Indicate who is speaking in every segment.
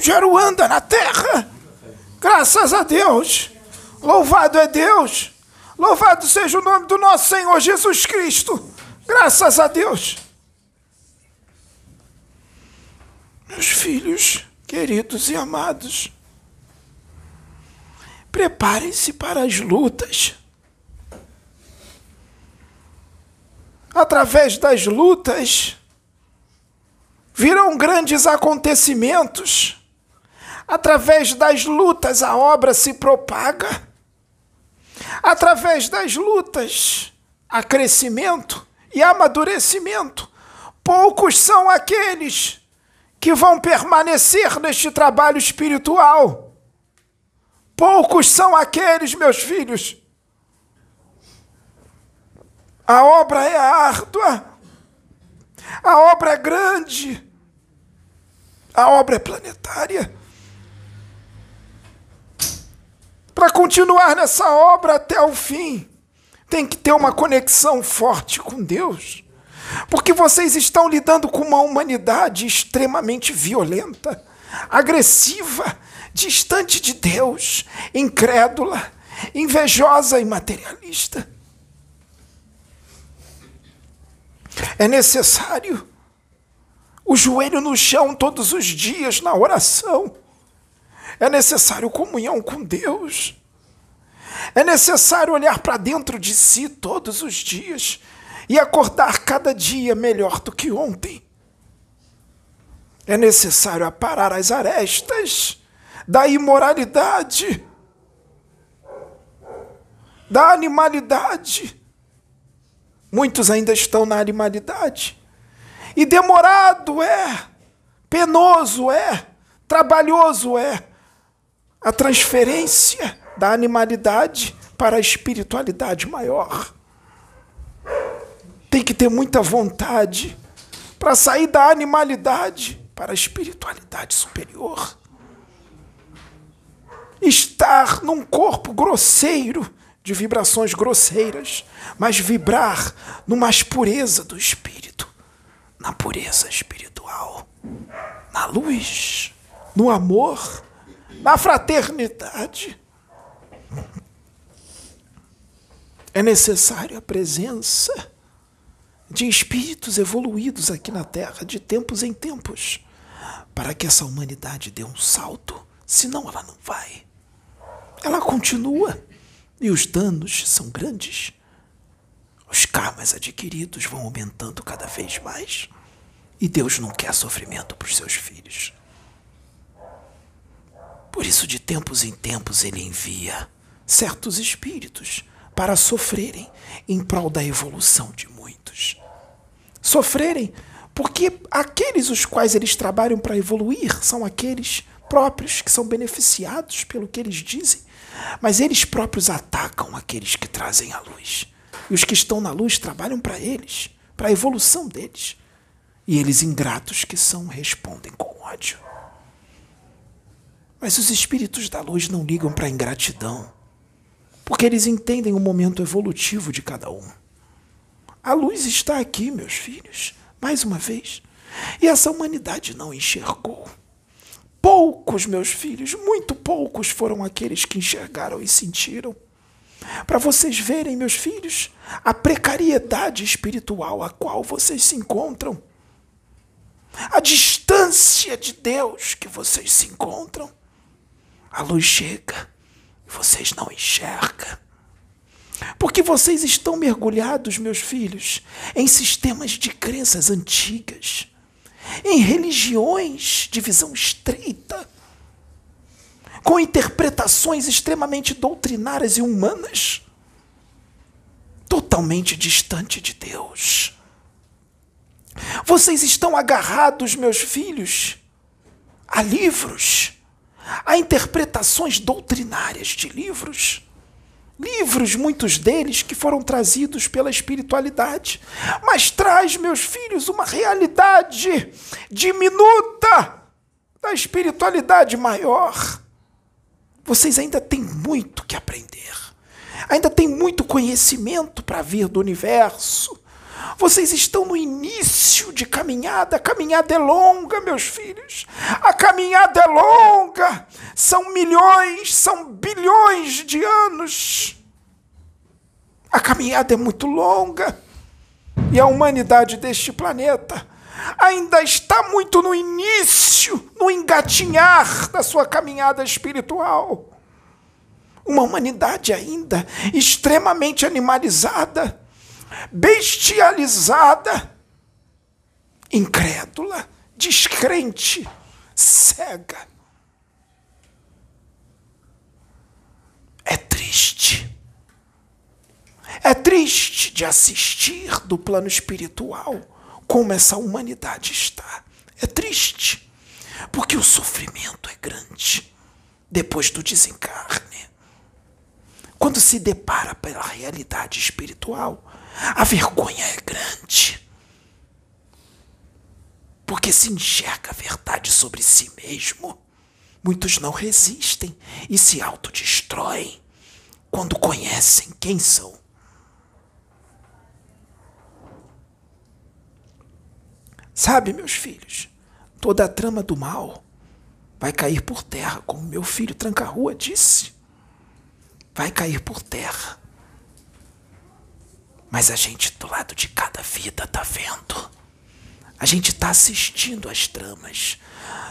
Speaker 1: Gero anda na terra. Graças a Deus. Louvado é Deus. Louvado seja o nome do nosso Senhor Jesus Cristo. Graças a Deus. Meus filhos queridos e amados, preparem-se para as lutas. Através das lutas, virão grandes acontecimentos. Através das lutas, a obra se propaga. Através das lutas, há crescimento e amadurecimento. Poucos são aqueles que vão permanecer neste trabalho espiritual. Poucos são aqueles, meus filhos. A obra é árdua, a obra é grande, a obra é planetária. Para continuar nessa obra até o fim, tem que ter uma conexão forte com Deus. Porque vocês estão lidando com uma humanidade extremamente violenta, agressiva, distante de Deus, incrédula, invejosa e materialista. É necessário o joelho no chão todos os dias na oração. É necessário comunhão com Deus. É necessário olhar para dentro de si todos os dias e acordar cada dia melhor do que ontem. É necessário aparar as arestas da imoralidade, da animalidade. Muitos ainda estão na animalidade. E demorado é, penoso é, trabalhoso é a transferência da animalidade para a espiritualidade maior tem que ter muita vontade para sair da animalidade para a espiritualidade superior. Estar num corpo grosseiro, de vibrações grosseiras, mas vibrar no mais pureza do espírito, na pureza espiritual, na luz, no amor, na fraternidade. É necessária a presença de espíritos evoluídos aqui na Terra, de tempos em tempos, para que essa humanidade dê um salto, senão ela não vai. Ela continua e os danos são grandes. Os karmas adquiridos vão aumentando cada vez mais. E Deus não quer sofrimento para os seus filhos. Por isso, de tempos em tempos, Ele envia certos espíritos para sofrerem em prol da evolução de muitos. Sofrerem porque aqueles os quais eles trabalham para evoluir são aqueles próprios que são beneficiados pelo que eles dizem, mas eles próprios atacam aqueles que trazem a luz. E os que estão na luz trabalham para eles, para a evolução deles. E eles, ingratos que são, respondem com ódio. Mas os espíritos da luz não ligam para a ingratidão porque eles entendem o momento evolutivo de cada um. A luz está aqui, meus filhos, mais uma vez, e essa humanidade não enxergou. Poucos, meus filhos, muito poucos foram aqueles que enxergaram e sentiram. Para vocês verem, meus filhos, a precariedade espiritual a qual vocês se encontram, a distância de Deus que vocês se encontram. A luz chega vocês não enxergam. Porque vocês estão mergulhados, meus filhos, em sistemas de crenças antigas, em religiões de visão estreita, com interpretações extremamente doutrinárias e humanas, totalmente distante de Deus. Vocês estão agarrados, meus filhos, a livros Há interpretações doutrinárias de livros. Livros, muitos deles, que foram trazidos pela espiritualidade. Mas traz, meus filhos, uma realidade diminuta da espiritualidade maior. Vocês ainda têm muito que aprender. Ainda tem muito conhecimento para vir do universo, Vocês estão no início de caminhada. A caminhada é longa, meus filhos. A caminhada é longa. São milhões, são bilhões de anos. A caminhada é muito longa. E a humanidade deste planeta ainda está muito no início, no engatinhar da sua caminhada espiritual. Uma humanidade ainda extremamente animalizada, bestializada, incrédula, descrente, cega. É triste. É triste de assistir do plano espiritual como essa humanidade está. É triste, porque o sofrimento é grande depois do desencarne. Quando se depara pela realidade espiritual, a vergonha é grande. Porque se enxerga a verdade sobre si mesmo. Muitos não resistem e se autodestroem quando conhecem quem são. Sabe, meus filhos, toda a trama do mal vai cair por terra, como meu filho Tranca-Rua disse. Vai cair por terra. Mas a gente do lado de cada vida tá vendo. A gente tá assistindo às tramas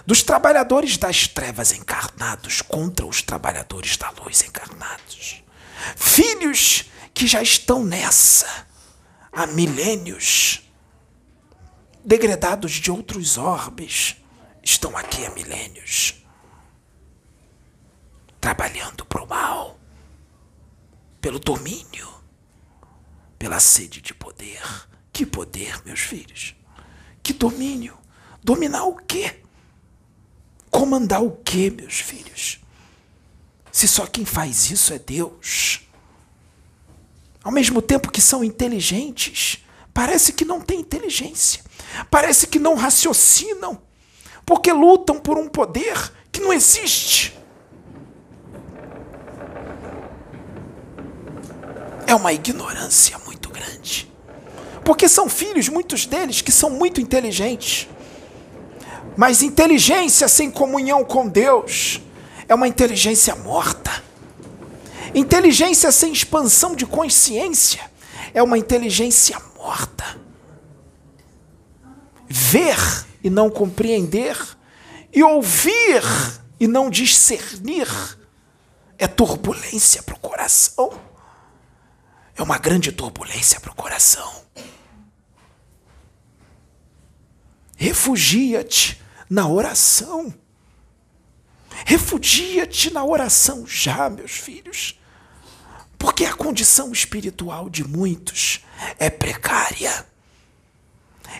Speaker 1: dos trabalhadores das trevas encarnados contra os trabalhadores da luz encarnados. Filhos que já estão nessa há milênios degradados de outros orbes, estão aqui há milênios, trabalhando para o mal, pelo domínio, pela sede de poder. Que poder, meus filhos? Que domínio? Dominar o quê? Comandar o quê, meus filhos? Se só quem faz isso é Deus. Ao mesmo tempo que são inteligentes, parece que não têm inteligência. Parece que não raciocinam, porque lutam por um poder que não existe. É uma ignorância grande. Porque são filhos, muitos deles, que são muito inteligentes. Mas inteligência sem comunhão com Deus é uma inteligência morta. Inteligência sem expansão de consciência é uma inteligência morta ver e não compreender, e ouvir e não discernir, é turbulência para o coração. É uma grande turbulência para o coração. Refugia-te na oração. Refugia-te na oração já, meus filhos. Porque a condição espiritual de muitos é precária.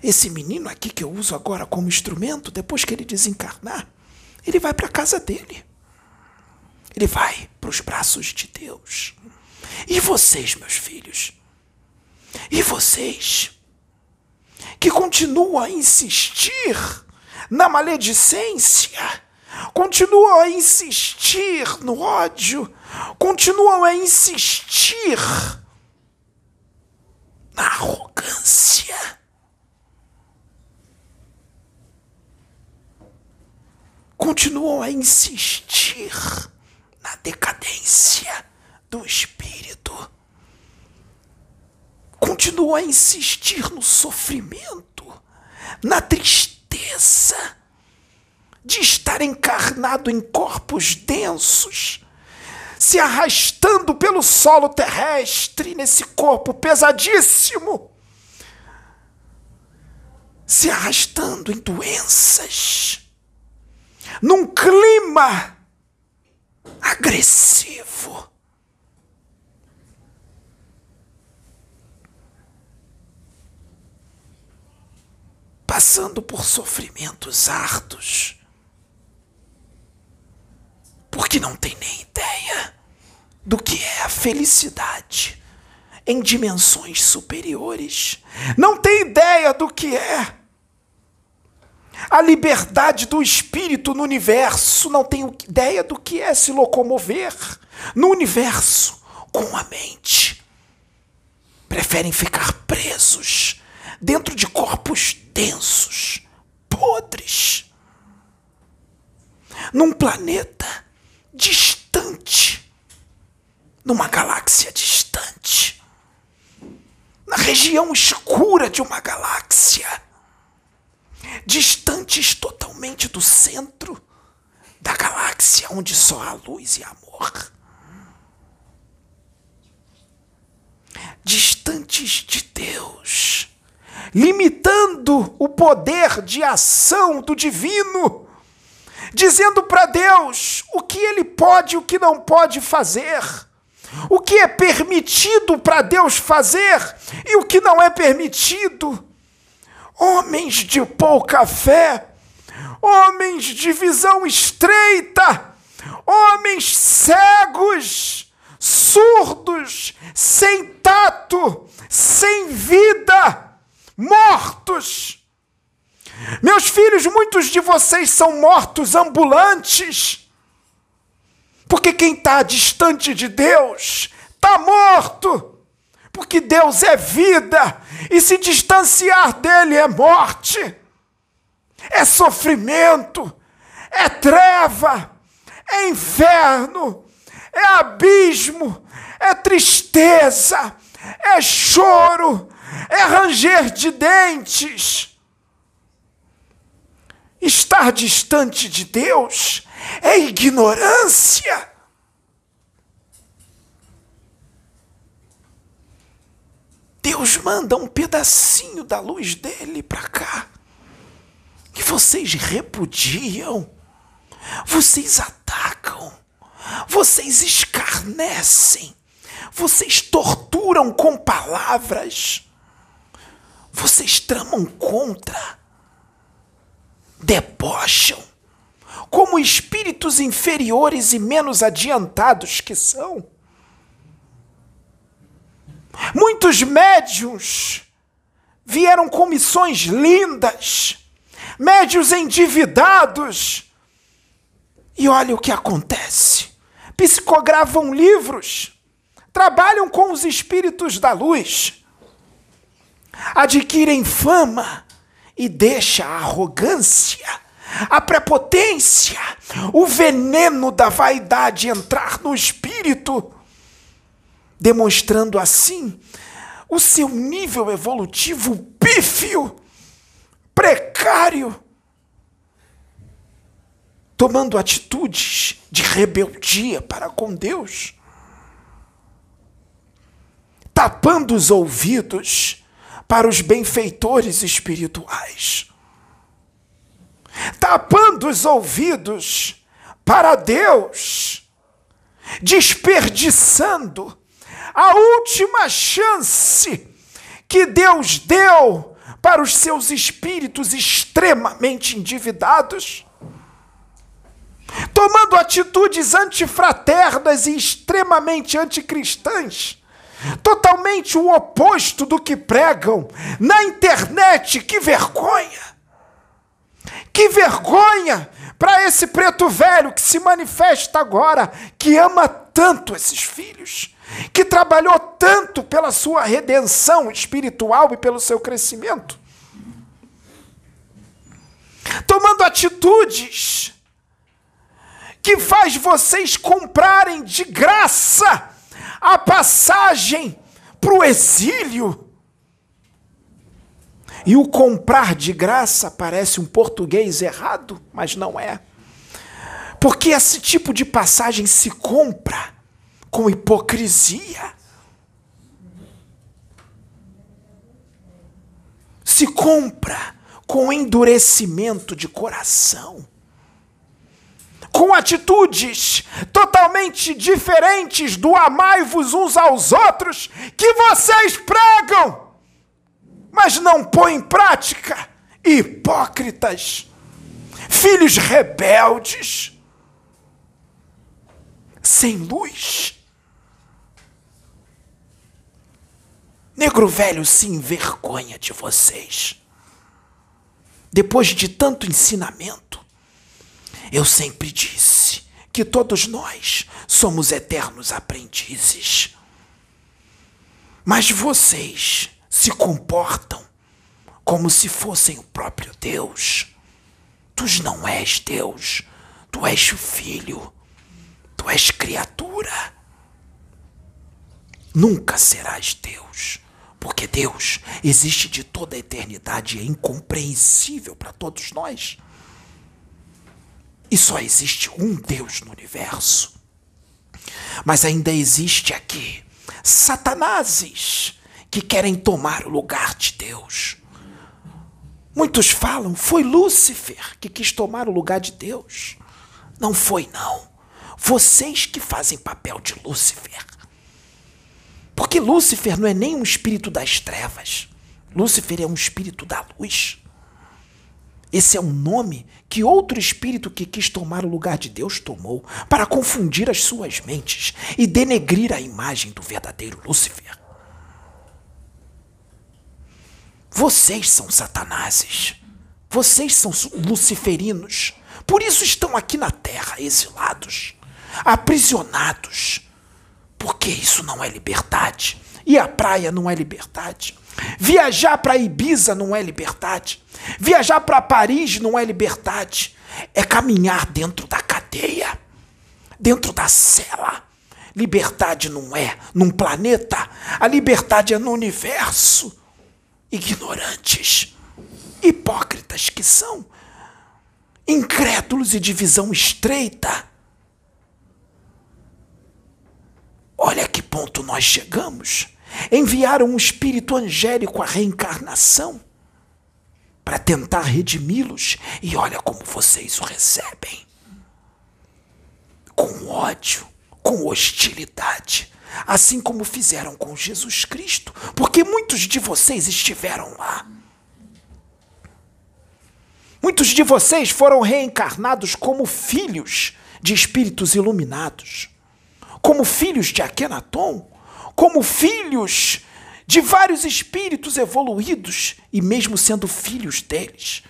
Speaker 1: Esse menino aqui que eu uso agora como instrumento, depois que ele desencarnar, ele vai para a casa dele. Ele vai para os braços de Deus. E vocês, meus filhos? E vocês? Que continuam a insistir na maledicência, continuam a insistir no ódio, continuam a insistir na arrogância continuam a insistir na decadência do espírito, continuam a insistir no sofrimento, na tristeza de estar encarnado em corpos densos, se arrastando pelo solo terrestre nesse corpo pesadíssimo, se arrastando em doenças num clima agressivo. Passando por sofrimentos árduos, porque não tem nem ideia do que é a felicidade em dimensões superiores, não tem ideia do que é a liberdade do espírito no universo, não tenho ideia do que é se locomover no universo com a mente. Preferem ficar presos densos, podres, num planeta distante, numa galáxia distante, na região escura de uma galáxia, distantes totalmente do centro da galáxia onde só há luz e amor. Distantes de Deus, limitando o poder de ação do divino, dizendo para Deus o que ele pode e o que não pode fazer, o que é permitido para Deus fazer e o que não é permitido. Homens de pouca fé, homens de visão estreita, homens cegos, surdos, sem tato, sem vida, mortos. Meus filhos, muitos de vocês são mortos ambulantes, porque quem está distante de Deus está morto. Porque Deus é vida e se distanciar dele é morte, é sofrimento, é treva, é inferno, é abismo, é tristeza, é choro, é ranger de dentes. Estar distante de Deus é ignorância. Deus manda um pedacinho da luz dele para cá. E vocês repudiam, vocês atacam, vocês escarnecem, vocês torturam com palavras, vocês tramam contra, debocham, como espíritos inferiores e menos adiantados que são. Muitos médios vieram com missões lindas, médios endividados. E olha o que acontece: psicogravam livros, trabalham com os espíritos da luz, adquirem fama e deixa a arrogância, a prepotência, o veneno da vaidade entrar no espírito demonstrando assim o seu nível evolutivo pífio, precário, tomando atitudes de rebeldia para com Deus, tapando os ouvidos para os benfeitores espirituais, tapando os ouvidos para Deus, desperdiçando a última chance que Deus deu para os seus espíritos extremamente endividados, tomando atitudes antifraternas e extremamente anticristãs, totalmente o oposto do que pregam na internet. Que vergonha! Que vergonha para esse preto velho que se manifesta agora, que ama tanto esses filhos que trabalhou tanto pela sua redenção espiritual e pelo seu crescimento, tomando atitudes que faz vocês comprarem de graça a passagem para o exílio. E o comprar de graça parece um português errado, mas não é. Porque esse tipo de passagem se compra com hipocrisia. Se compra com endurecimento de coração. Com atitudes totalmente diferentes do amai-vos uns aos outros que vocês pregam, mas não põem em prática. Hipócritas, filhos rebeldes, sem luz Negro velho se envergonha de vocês. Depois de tanto ensinamento, eu sempre disse que todos nós somos eternos aprendizes. Mas vocês se comportam como se fossem o próprio Deus. Tu não és Deus, tu és filho, tu és criatura. Nunca serás Deus, porque Deus existe de toda a eternidade e é incompreensível para todos nós. E só existe um Deus no universo. Mas ainda existe aqui satanases que querem tomar o lugar de Deus. Muitos falam, foi Lúcifer que quis tomar o lugar de Deus. Não foi, não. Vocês que fazem papel de Lúcifer. Porque Lúcifer não é nem um espírito das trevas. Lúcifer é um espírito da luz. Esse é um nome que outro espírito que quis tomar o lugar de Deus tomou para confundir as suas mentes e denegrir a imagem do verdadeiro Lúcifer. Vocês são satanases. Vocês são luciferinos. Por isso estão aqui na terra, exilados, aprisionados. Porque isso não é liberdade. E a praia não é liberdade. Viajar para Ibiza não é liberdade. Viajar para Paris não é liberdade. É caminhar dentro da cadeia, dentro da cela. Liberdade não é num planeta, a liberdade é no universo. Ignorantes, hipócritas que são, incrédulos e de visão estreita. Olha que ponto nós chegamos enviaram um espírito angélico à reencarnação para tentar redimi-los, e olha como vocês o recebem. Com ódio, com hostilidade, assim como fizeram com Jesus Cristo, porque muitos de vocês estiveram lá. Muitos de vocês foram reencarnados como filhos de espíritos iluminados, como filhos de Akenaton, como filhos de vários espíritos evoluídos e mesmo sendo filhos deles,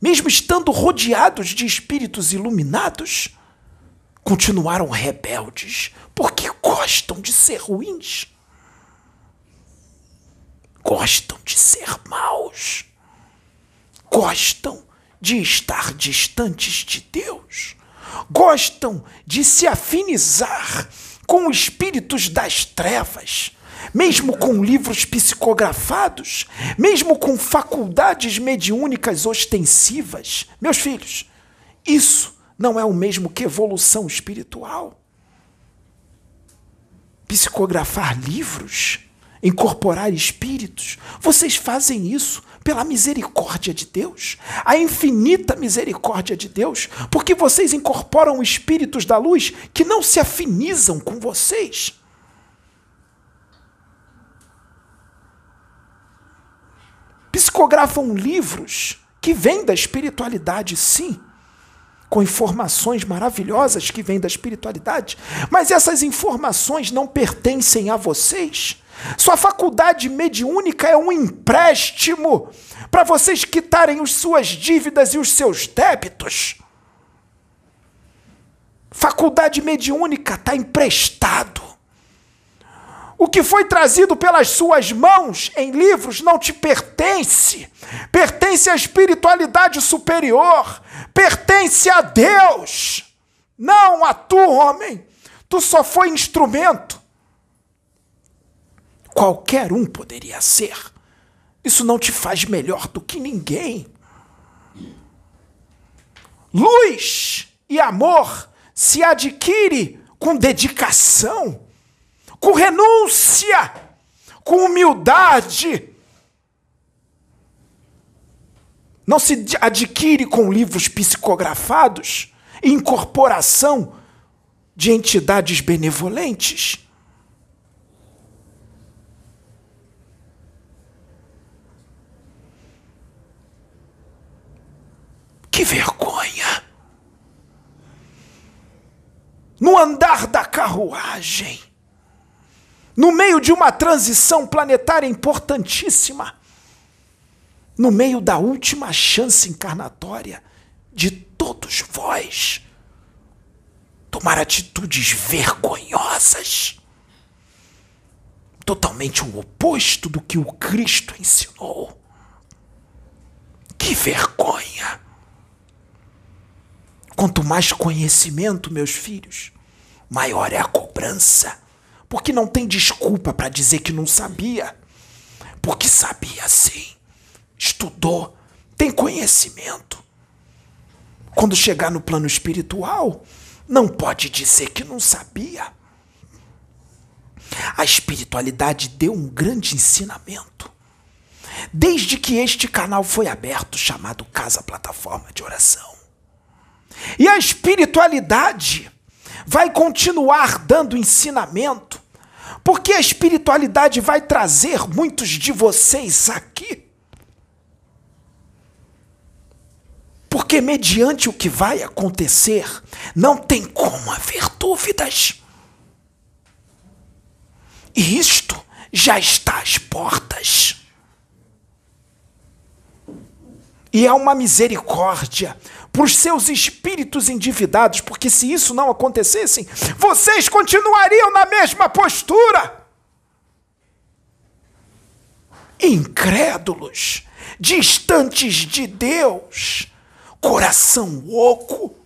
Speaker 1: mesmo estando rodeados de espíritos iluminados, continuaram rebeldes porque gostam de ser ruins. Gostam de ser maus. Gostam de estar distantes de Deus. Gostam de se afinizar com espíritos das trevas, mesmo com livros psicografados, mesmo com faculdades mediúnicas ostensivas. Meus filhos, isso não é o mesmo que evolução espiritual. Psicografar livros, incorporar espíritos, vocês fazem isso pela misericórdia de Deus, a infinita misericórdia de Deus, porque vocês incorporam espíritos da luz que não se afinizam com vocês. Psicografam livros que vêm da espiritualidade, sim, com informações maravilhosas que vêm da espiritualidade, mas essas informações não pertencem a vocês. Sua faculdade mediúnica é um empréstimo para vocês quitarem as suas dívidas e os seus débitos. Faculdade mediúnica está emprestado. O que foi trazido pelas suas mãos em livros não te pertence. Pertence à espiritualidade superior. Pertence a Deus. Não a tu, homem. Tu só foi instrumento. Qualquer um poderia ser. Isso não te faz melhor do que ninguém. Luz e amor se adquire com dedicação, com renúncia, com humildade. Não se adquire com livros psicografados e incorporação de entidades benevolentes. Que vergonha! No andar da carruagem, no meio de uma transição planetária importantíssima, no meio da última chance encarnatória de todos vós, tomar atitudes vergonhosas, totalmente o oposto do que o Cristo ensinou. vergonha. Quanto mais conhecimento, meus filhos, maior é a cobrança. Porque não tem desculpa para dizer que não sabia. Porque sabia sim. Estudou, tem conhecimento. Quando chegar no plano espiritual, não pode dizer que não sabia. A espiritualidade deu um grande ensinamento. Desde que este canal foi aberto, chamado Casa Plataforma de Oração. E a espiritualidade vai continuar dando ensinamento, porque a espiritualidade vai trazer muitos de vocês aqui. Porque, mediante o que vai acontecer, não tem como haver dúvidas. E isto já está às portas. E é uma misericórdia para os seus espíritos endividados, porque se isso não acontecesse, vocês continuariam na mesma postura. Incrédulos, distantes de Deus, coração oco,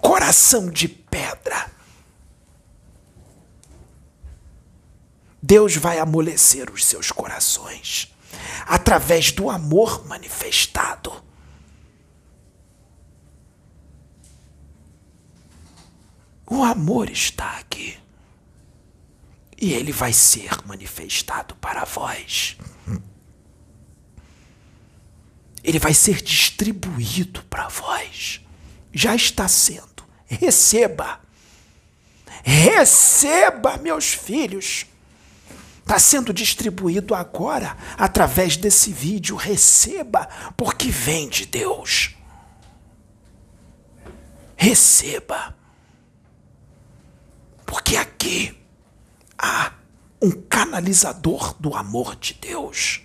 Speaker 1: coração de pedra. Deus vai amolecer os seus corações através do amor manifestado. O amor está aqui. E ele vai ser manifestado para vós. Ele vai ser distribuído para vós. Já está sendo. Receba. Receba, meus filhos. Está sendo distribuído agora através desse vídeo. Receba, porque vem de Deus. Receba. Porque aqui há um canalizador do amor de Deus.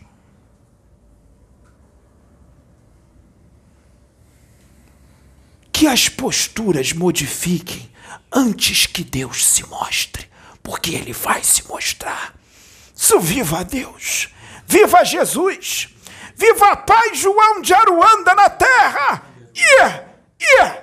Speaker 1: Que as posturas modifiquem antes que Deus se mostre, porque Ele vai se mostrar. Isso viva a Deus, viva Jesus, viva a paz João de Aruanda na terra! Yeah, yeah.